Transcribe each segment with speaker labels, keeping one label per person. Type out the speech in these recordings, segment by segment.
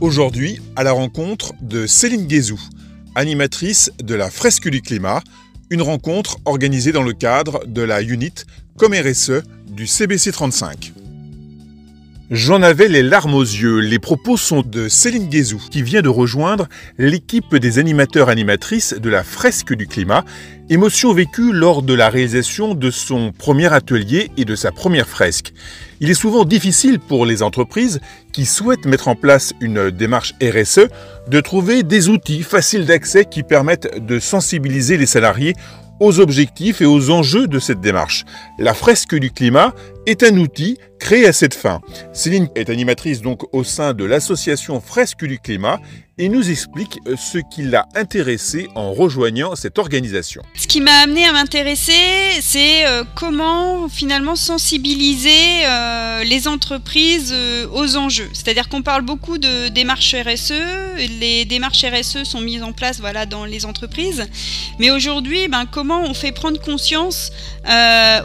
Speaker 1: Aujourd'hui, à la rencontre de Céline Guézou, animatrice de la Fresque du Climat, une rencontre organisée dans le cadre de la unit comme RSE du CBC 35. J'en avais les larmes aux yeux. Les propos sont de Céline Guézou, qui vient de rejoindre l'équipe des animateurs-animatrices de la Fresque du Climat, émotion vécue lors de la réalisation de son premier atelier et de sa première fresque. Il est souvent difficile pour les entreprises qui souhaitent mettre en place une démarche RSE de trouver des outils faciles d'accès qui permettent de sensibiliser les salariés aux objectifs et aux enjeux de cette démarche. La fresque du climat est un outil créé à cette fin. Céline est animatrice donc au sein de l'association Fresque du climat et nous explique ce qui l'a intéressée en rejoignant cette organisation.
Speaker 2: Ce qui m'a amené à m'intéresser, c'est euh, comment finalement sensibiliser euh, les entreprises euh, aux enjeux. C'est-à-dire qu'on parle beaucoup de démarches RSE, les démarches RSE sont mises en place voilà, dans les entreprises, mais aujourd'hui, ben, comment on fait prendre conscience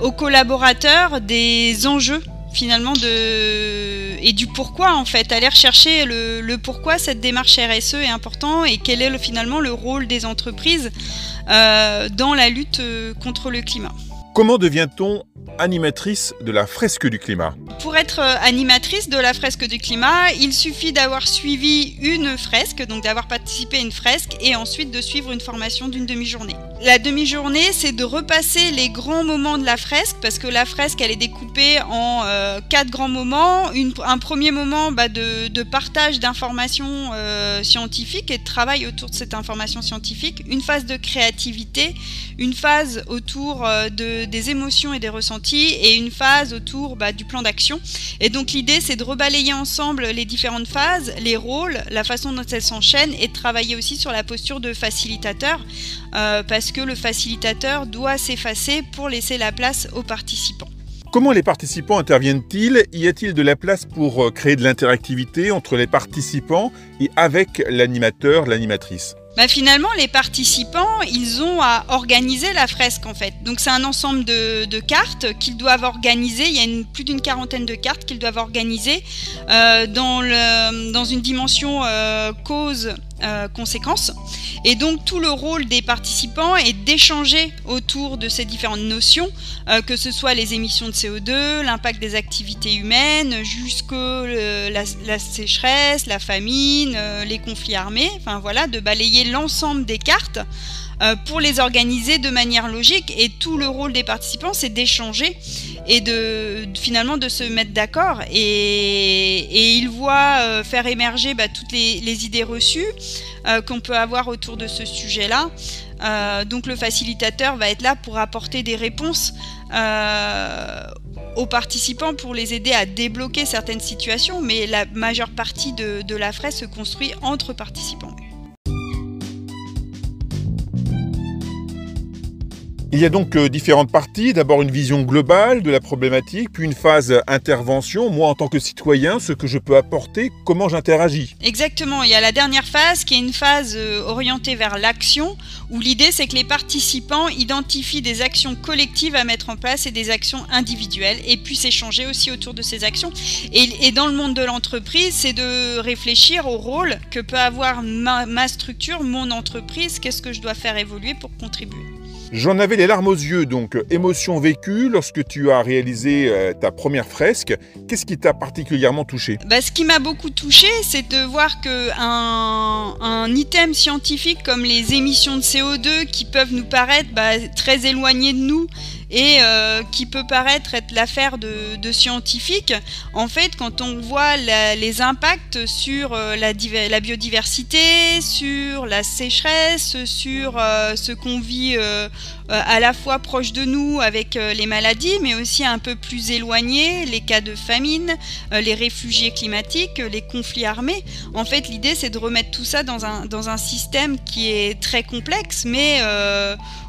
Speaker 2: aux collaborateurs des enjeux finalement de et du pourquoi en fait aller rechercher le, pourquoi cette démarche RSE est important et quel est finalement le rôle des entreprises euh, dans la lutte euh, contre le climat.
Speaker 1: Comment devient-on animatrice de la fresque du climat?
Speaker 2: Pour être euh, animatrice de la fresque du climat, il suffit d'avoir suivi une fresque, donc d'avoir participé à une fresque et ensuite de suivre une formation d'une demi-journée. La demi-journée, c'est de repasser les grands moments de la fresque parce que la fresque, elle est découpée en euh, quatre grands moments. un premier moment bah, de, partage d'informations euh, scientifiques et de travail autour de cette information scientifique. Une phase de créativité, une phase autour de, des émotions et des ressentis et une phase autour bah, du plan d'action. Et donc l'idée c'est de rebalayer ensemble les différentes phases, les rôles, la façon dont elles s'enchaînent et de travailler aussi sur la posture de facilitateur euh, parce que le facilitateur doit s'effacer pour laisser la place aux participants.
Speaker 1: Comment les participants interviennent-ils Y a-t-il de la place pour euh, créer de l'interactivité entre les participants et avec l'animateur, l'animatrice?
Speaker 2: Bah finalement, les participants, ils ont à organiser la fresque en fait. Donc c'est un ensemble de, cartes qu'ils doivent organiser. Il y a une, plus d'une quarantaine de cartes qu'ils doivent organiser euh, dans, le, dans une dimension euh, cause euh, conséquences. Et donc tout le rôle des participants est d'échanger autour de ces différentes notions, euh, que ce soit les émissions de CO2, l'impact des activités humaines, jusqu'à la, la, sécheresse, la famine, euh, les conflits armés, enfin voilà, de balayer l'ensemble des cartes pour les organiser de manière logique. Et tout le rôle des participants, c'est d'échanger et de, finalement de se mettre d'accord. Et, ils voient faire émerger bah, toutes les idées reçues, euh, qu'on peut avoir autour de ce sujet-là. Euh, donc le facilitateur va être là pour apporter des réponses euh, aux participants pour les aider à débloquer certaines situations, mais la majeure partie de, la fraise se construit entre participants.
Speaker 1: Il y a donc euh, différentes parties. D'abord une vision globale de la problématique, puis une phase intervention. Moi, en tant que citoyen, ce que je peux apporter, comment j'interagis.
Speaker 2: Exactement. Il y a la dernière phase qui est une phase euh, orientée vers l'action, où l'idée c'est que les participants identifient des actions collectives à mettre en place et des actions individuelles, et puissent échanger aussi autour de ces actions. Et, dans le monde de l'entreprise, c'est de réfléchir au rôle que peut avoir ma structure, mon entreprise, qu'est-ce que je dois faire évoluer pour contribuer?
Speaker 1: J'en avais les larmes aux yeux, donc émotion vécue lorsque tu as réalisé euh, ta première fresque. Qu'est-ce qui t'a particulièrement touché?
Speaker 2: Bah, Ce qui m'a beaucoup touché, c'est de voir que un, item scientifique comme les émissions de CO2 qui peuvent nous paraître bah, très éloignées de nous et euh, qui peut paraître être l'affaire de, scientifiques, en fait, quand on voit les impacts sur euh, la, biodiversité, sur la sécheresse, sur euh, ce qu'on vit à la fois proche de nous avec les maladies, mais aussi un peu plus éloigné, les cas de famine, les réfugiés climatiques, les conflits armés. En fait, l'idée, c'est de remettre tout ça dans un, dans un système qui est très complexe, mais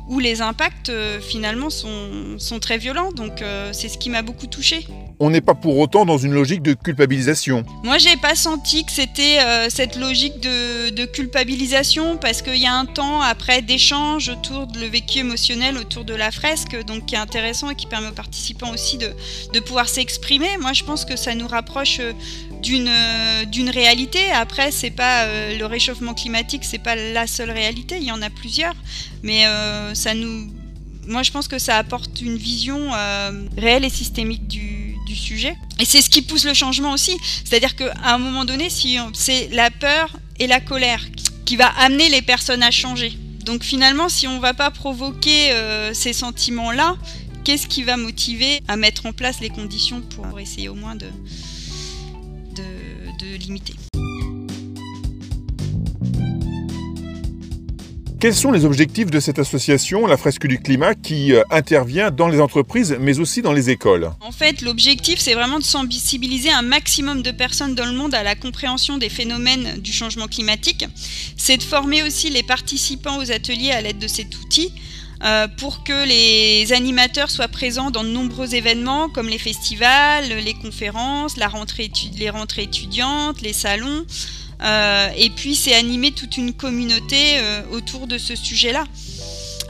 Speaker 2: où les impacts finalement sont, sont, très violents. Donc euh, c'est ce qui m'a beaucoup touché.
Speaker 1: On n'est pas pour autant dans une logique de culpabilisation.
Speaker 2: Moi, j'ai pas senti que c'était euh, cette logique de, de culpabilisation parce qu'il y a un temps après d'échange autour de le vécu émotionnel autour de la fresque, donc qui est intéressant et qui permet aux participants aussi de, de pouvoir s'exprimer. Moi, je pense que ça nous rapproche d'une d'une réalité. Après, c'est pas le réchauffement climatique, c'est pas la seule réalité. Il y en a plusieurs, mais ça nous, moi, je pense que ça apporte une vision réelle et systémique du, sujet. Et c'est ce qui pousse le changement aussi. C'est-à-dire qu'à un moment donné, c'est la peur et la colère qui va amener les personnes à changer. Donc finalement, si on ne va pas provoquer euh, ces sentiments-là, qu'est-ce qui va motiver à mettre en place les conditions pour essayer au moins de, de limiter?
Speaker 1: Quels sont les objectifs de cette association, la Fresque du Climat, qui euh, intervient dans les entreprises, mais aussi dans les écoles?
Speaker 2: En fait, l'objectif, c'est vraiment de sensibiliser un maximum de personnes dans le monde à la compréhension des phénomènes du changement climatique. C'est de former aussi les participants aux ateliers à l'aide de cet outil. Euh, pour que les animateurs soient présents dans de nombreux événements comme les festivals, les conférences, la rentrée, les rentrées étudiantes, les salons, euh, et puis c'est animer toute une communauté euh, autour de ce sujet-là.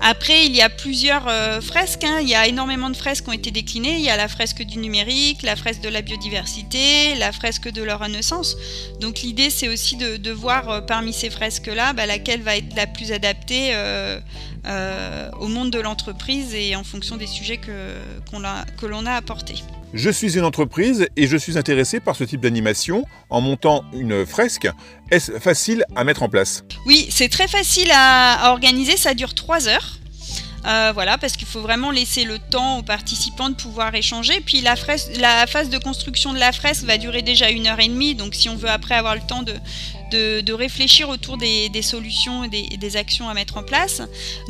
Speaker 2: Après, il y a plusieurs euh, fresques. Hein. Il y a énormément de fresques qui ont été déclinées. Il y a la fresque du numérique, la fresque de la biodiversité, la fresque de leur renaissance. Donc l'idée, c'est aussi de, voir parmi ces fresques-là bah, laquelle va être la plus adaptée au monde de l'entreprise et en fonction des sujets que, que l'on a apportés.
Speaker 1: Je suis une entreprise et je suis intéressé par ce type d'animation. En montant une fresque, est-ce facile à mettre en place?
Speaker 2: Oui, c'est très facile à, organiser, ça dure 3 heures. Euh, voilà, parce qu'il faut vraiment laisser le temps aux participants de pouvoir échanger. Puis la, la phase de construction de la fresque va durer déjà une heure et demie, donc si on veut après avoir le temps de, de, réfléchir autour des, solutions et des, actions à mettre en place.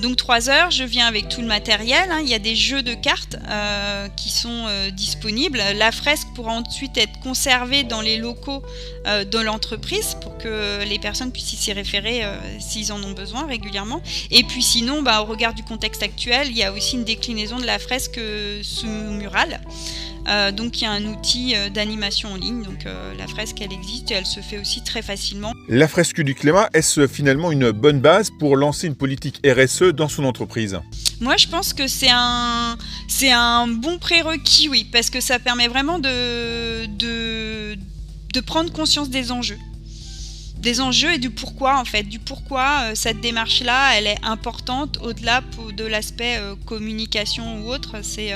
Speaker 2: Donc trois heures, je viens avec tout le matériel. Hein. Il y a des jeux de cartes euh, qui sont euh, disponibles. La fresque pourra ensuite être conservée dans les locaux euh, de l'entreprise pour que les personnes puissent s'y référer s'ils en ont besoin régulièrement. Et puis sinon, bah, au regard du contexte actuel, il y a aussi une déclinaison de la fresque sous mural. Euh, donc il y a un outil euh, d'animation en ligne, donc euh, la fresque elle existe et elle se fait aussi très facilement.
Speaker 1: La fresque du climat, est-ce finalement une bonne base pour lancer une politique RSE dans son entreprise?
Speaker 2: Moi je pense que c'est un, c'est un bon prérequis, oui, parce que ça permet vraiment de, de, de prendre conscience des enjeux des enjeux et du pourquoi en fait, du pourquoi cette démarche-là, elle est importante au-delà de l'aspect communication ou autre. C'est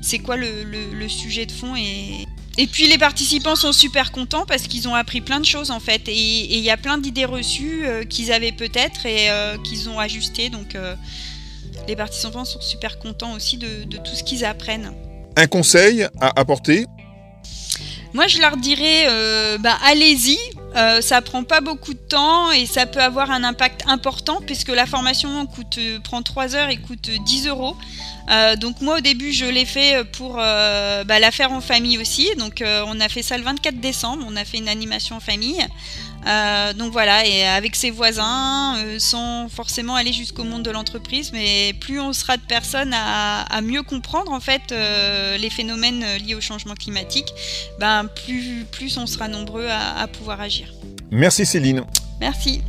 Speaker 2: c'est quoi le, sujet de fond et, et puis les participants sont super contents parce qu'ils ont appris plein de choses en fait et il y a plein d'idées reçues euh, qu'ils avaient peut-être et euh, qu'ils ont ajustées donc euh, les participants sont super contents aussi de, tout ce qu'ils apprennent.
Speaker 1: Un conseil à apporter?
Speaker 2: Moi je leur dirais bah, allez-y, ça prend pas beaucoup de temps et ça peut avoir un impact important puisque la formation coûte, prend 3 heures et coûte 10 euros. Euh, donc moi au début je l'ai fait pour euh, bah, la faire en famille aussi. Donc euh, on a fait ça le 24 décembre, on a fait une animation en famille. Donc voilà, et avec ses voisins, sans forcément aller jusqu'au monde de l'entreprise, mais plus on sera de personnes à, mieux comprendre en fait les phénomènes liés au changement climatique, ben plus, plus on sera nombreux à pouvoir agir.
Speaker 1: Merci Céline.
Speaker 2: Merci.